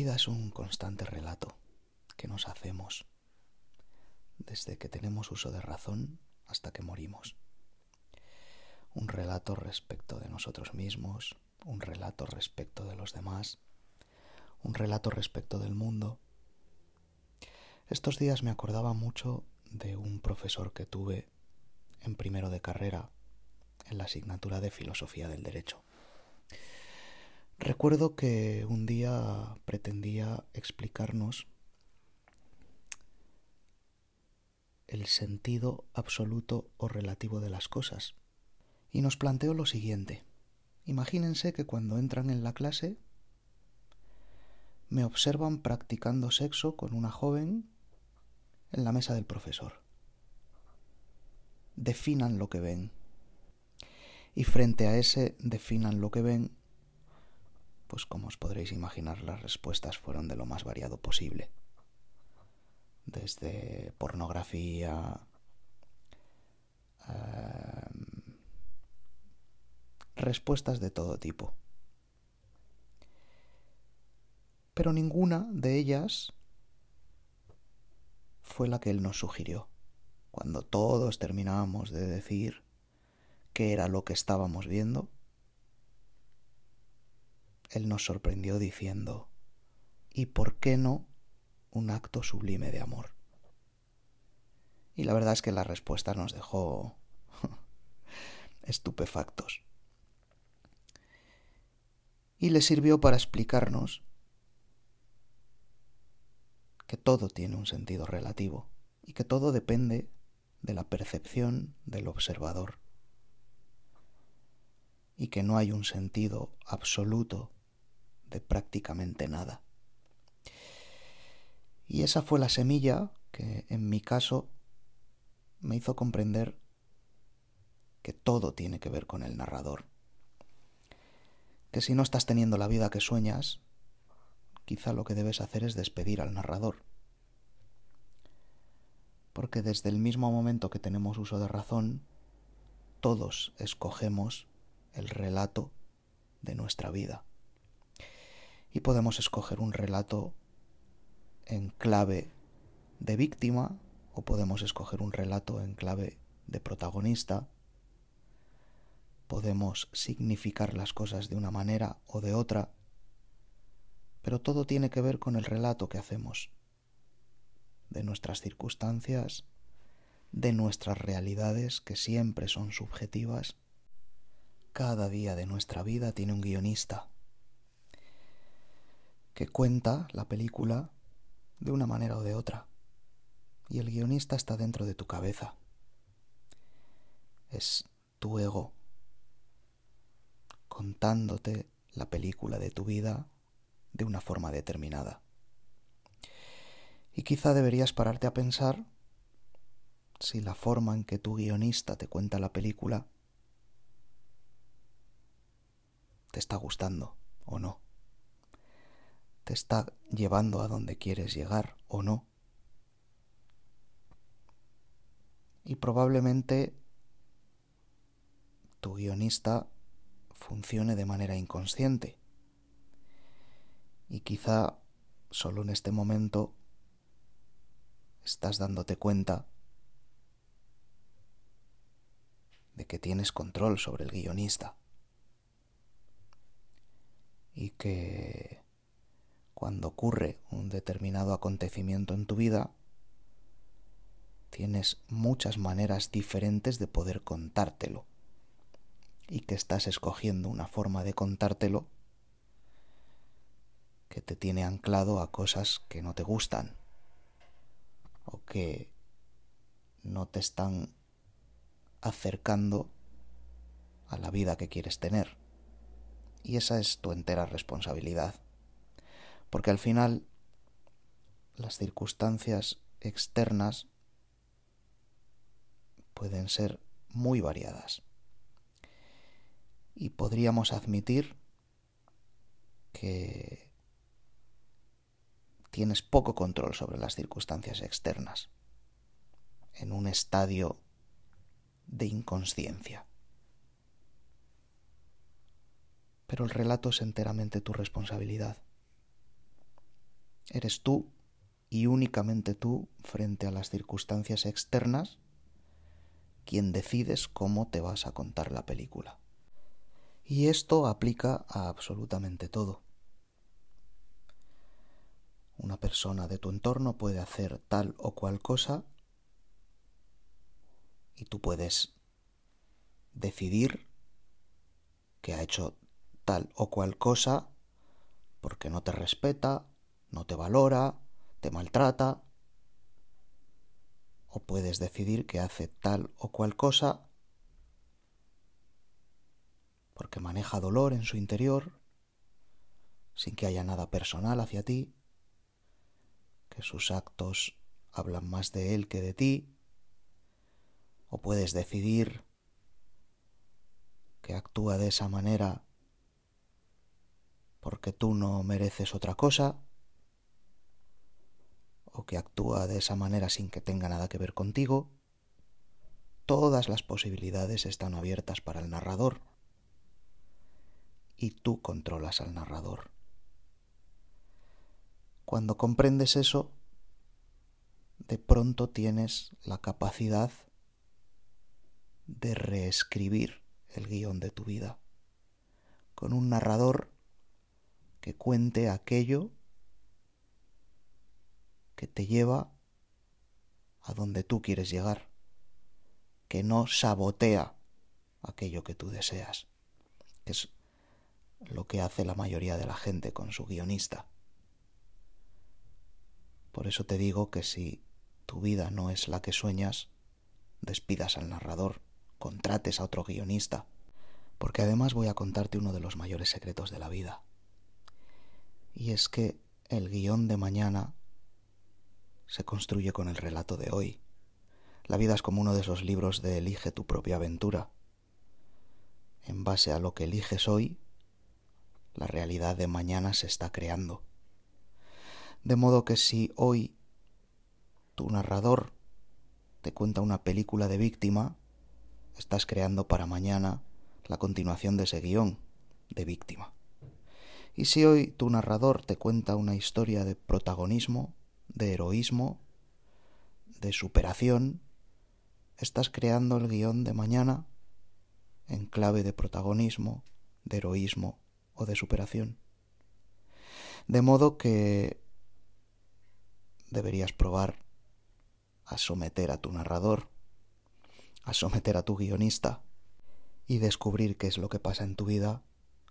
vida es un constante relato que nos hacemos desde que tenemos uso de razón hasta que morimos. Un relato respecto de nosotros mismos, un relato respecto de los demás, un relato respecto del mundo. Estos días me acordaba mucho de un profesor que tuve en primero de carrera en la asignatura de Filosofía del Derecho. Recuerdo que un día pretendía explicarnos el sentido absoluto o relativo de las cosas. Y nos planteó lo siguiente. Imagínense que cuando entran en la clase me observan practicando sexo con una joven en la mesa del profesor. Definan lo que ven. Y frente a ese definan lo que ven, pues como os podréis imaginar, las respuestas fueron de lo más variado posible. Desde pornografía, em, respuestas de todo tipo. Pero ninguna de ellas fue la que él nos sugirió. Cuando todos terminábamos de decir qué era lo que estábamos viendo, él nos sorprendió diciendo, ¿y por qué no un acto sublime de amor? Y la verdad es que la respuesta nos dejó estupefactos. Y le sirvió para explicarnos que todo tiene un sentido relativo y que todo depende de la percepción del observador y que no hay un sentido absoluto de prácticamente nada. Y esa fue la semilla que en mi caso me hizo comprender que todo tiene que ver con el narrador. Que si no estás teniendo la vida que sueñas, quizá lo que debes hacer es despedir al narrador. Porque desde el mismo momento que tenemos uso de razón, todos escogemos el relato de nuestra vida y podemos escoger un relato en clave de víctima o podemos escoger un relato en clave de protagonista. Podemos significar las cosas de una manera o de otra, pero todo tiene que ver con el relato que hacemos de nuestras circunstancias, de nuestras realidades que siempre son subjetivas. Cada día de nuestra vida tiene un guionista que cuenta la película de una manera o de otra. Y el guionista está dentro de tu cabeza. Es tu ego contándote la película de tu vida de una forma determinada. Y quizá deberías pararte a pensar si la forma en que tu guionista te cuenta la película te está gustando o no te está llevando a donde quieres llegar o no. Y probablemente tu guionista funcione de manera inconsciente. Y quizá solo en este momento estás dándote cuenta de que tienes control sobre el guionista y que cuando ocurre un determinado acontecimiento en tu vida, tienes muchas maneras diferentes de poder contártelo y que estás escogiendo una forma de contártelo que te tiene anclado a cosas que no te gustan o que no te están acercando a la vida que quieres tener. Y esa es tu entera responsabilidad porque al final las circunstancias externas pueden ser muy variadas. Y podríamos admitir que tienes poco control sobre las circunstancias externas, en un estadio de inconsciencia. Pero el relato es enteramente tu responsabilidad Eres tú y únicamente tú frente a las circunstancias externas quien decides cómo te vas a contar la película. Y esto aplica a absolutamente todo. Una persona de tu entorno puede hacer tal o cual cosa y tú puedes decidir que ha hecho tal o cual cosa porque no te respeta, no te valora, te maltrata, o puedes decidir que hace tal o cual cosa porque maneja dolor en su interior, sin que haya nada personal hacia ti, que sus actos hablan más de él que de ti, o puedes decidir que actúa de esa manera porque tú no mereces otra cosa, o que actúa de esa manera sin que tenga nada que ver contigo, todas las posibilidades están abiertas para el narrador y tú controlas al narrador. Cuando comprendes eso, de pronto tienes la capacidad de reescribir el guion de tu vida con un narrador que cuente aquello que te lleva a donde tú quieres llegar, que no sabotea aquello que tú deseas, es lo que hace la mayoría de la gente con su guionista. Por eso te digo que si tu vida no es la que sueñas, despidas al narrador, contrates a otro guionista, porque además voy a contarte uno de los mayores secretos de la vida. Y es que el guion de mañana se construye con el relato de hoy. La vida es como uno de esos libros de Elige tu propia aventura. En base a lo que eliges hoy, la realidad de mañana se está creando. De modo que si hoy tu narrador te cuenta una película de víctima, estás creando para mañana la continuación de ese guion de víctima. Y si hoy tu narrador te cuenta una historia de protagonismo, de heroísmo, de superación, estás creando el guion de mañana en clave de protagonismo, de heroísmo o de superación. De modo que deberías probar a someter a tu narrador, a someter a tu guionista y descubrir qué es lo que pasa en tu vida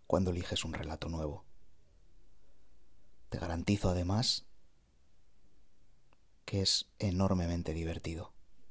cuando eliges un relato nuevo. Te garantizo además que es enormemente divertido.